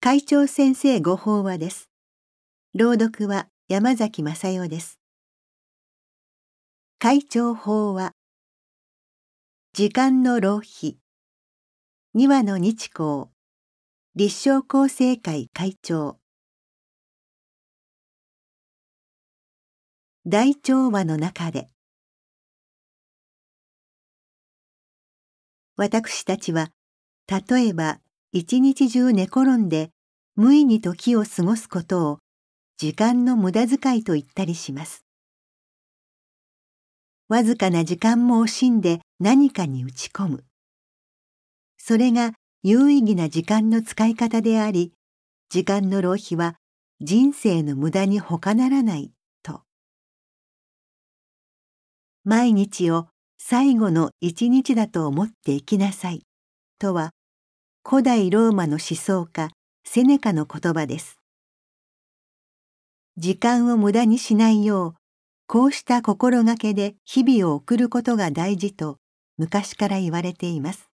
会長先生ご法話です。朗読は山崎正代です。会長法話。時間の浪費。二話の日光。立正厚生会会長。大調和の中で。私たちは例えば一日中寝転んで無意に時を過ごすことを時間の無駄遣いと言ったりします。わずかな時間も惜しんで何かに打ち込む。それが有意義な時間の使い方であり、時間の浪費は人生の無駄に他ならないと。毎日を最後の一日だと思って生きなさいとは古代ローマの思想家セネカの言葉です。時間を無駄にしないよう、こうした心がけで日々を送ることが大事と昔から言われています。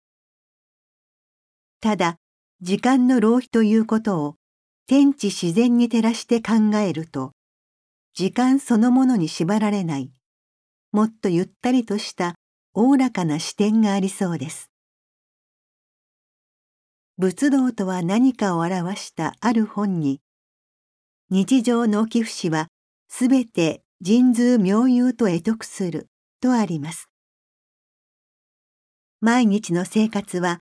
ただ、時間の浪費ということを天地自然に照らして考えると、時間そのものに縛られない、もっとゆったりとしたおおらかな視点がありそうです。仏道とは何かを表したある本に、日常の寄付士はすべて神通妙有と得得するとあります。毎日の生活は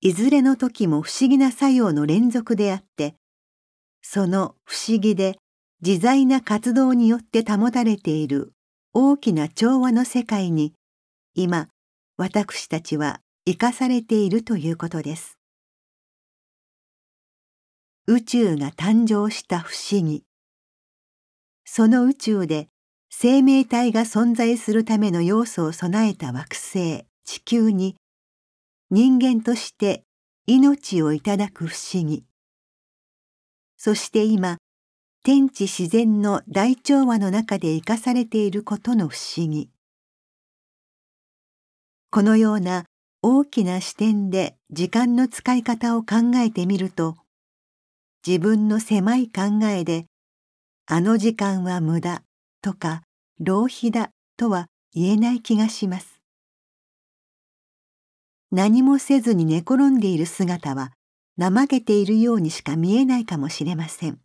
いずれの時も不思議な作用の連続であって、その不思議で自在な活動によって保たれている大きな調和の世界に今私たちは生かされているということです。宇宙が誕生した不思議その宇宙で生命体が存在するための要素を備えた惑星地球に人間として命をいただく不思議そして今天地自然の大調和の中で生かされていることの不思議このような大きな視点で時間の使い方を考えてみると自分の狭い考えであの時間は無駄とか浪費だとは言えない気がします。何もせずに寝転んでいる姿は怠けているようにしか見えないかもしれません。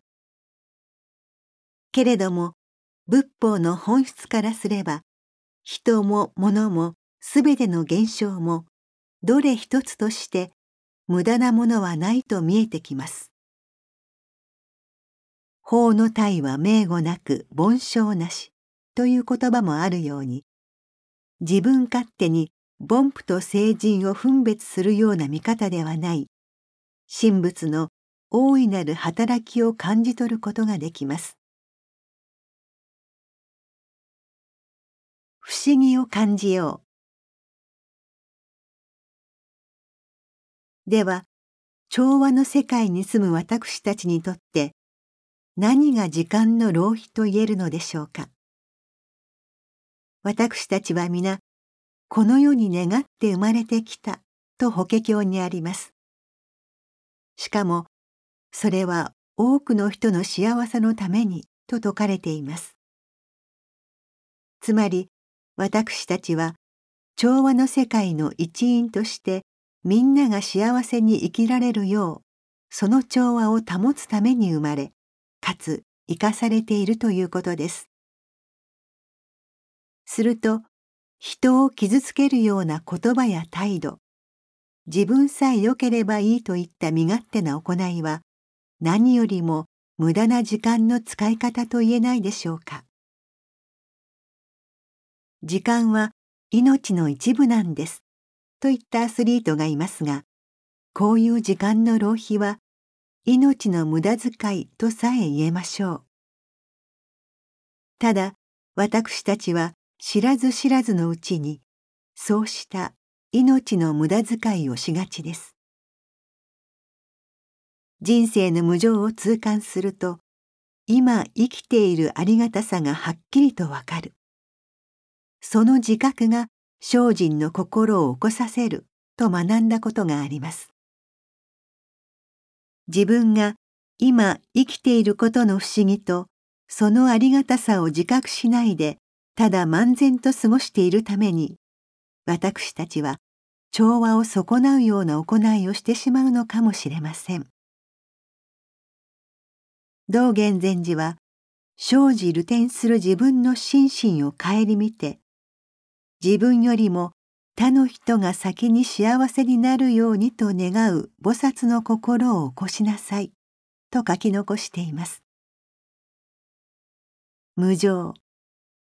けれども仏法の本質からすれば人も物もすべての現象もどれ一つとして無駄なものはないと見えてきます。法の体は名語なく凡章なしという言葉もあるように自分勝手に凡夫と聖人を分別するような見方ではない神仏の大いなる働きを感じ取ることができます。不思議を感じよう。では、調和の世界に住む私たちにとって何が時間の浪費と言えるのでしょうか。私たちは皆この世に願って生まれてきたと法華経にあります。しかもそれは多くの人の幸せのためにと説かれています。つまり私たちは調和の世界の一員としてみんなが幸せに生きられるようその調和を保つために生まれかつ生かされているということです。すると人を傷つけるような言葉や態度自分さえ良ければいいといった身勝手な行いは何よりも無駄な時間の使い方と言えないでしょうか。時間は命の一部なんですといったアスリートがいますがこういう時間の浪費は命の無駄遣いとさえ言えましょう。ただ私たちは知らず知らずのうちにそうした命の無駄遣いをしがちです。人生の無常を痛感すると今生きているありがたさがはっきりとわかる。その自覚が精進の心を起こさせると学んだことがあります。自分が今生きていることの不思議とそのありがたさを自覚しないでただ漫然と過ごしているために私たちは調和を損なうような行いをしてしまうのかもしれません。道元禅師は生じ流転する自分の心身を顧みて自分よりも他の人が先に幸せになるようにと願う菩薩の心を起こしなさい。と書き残しています。無常。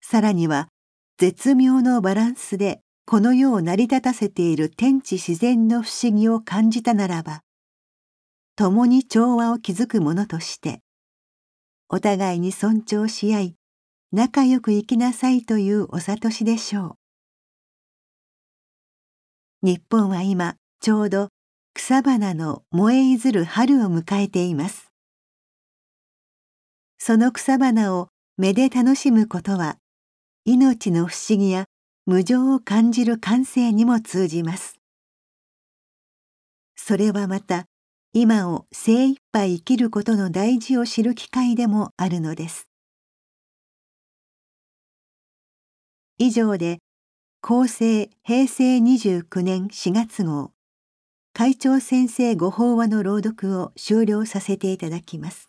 さらには絶妙のバランスでこの世を成り立たせている天地自然の不思議を感じたならば共に調和を築くものとしてお互いに尊重し合い仲良く生きなさいというお諭しでしょう。日本は今ちょうど草花の燃えいずる春を迎えています。その草花を目で楽しむことは命の不思議や無常を感じる感性にも通じます。それはまた今を精一杯生きることの大事を知る機会でもあるのです。以上で厚生平成29年4月号。会長先生ご法話の朗読を終了させていただきます。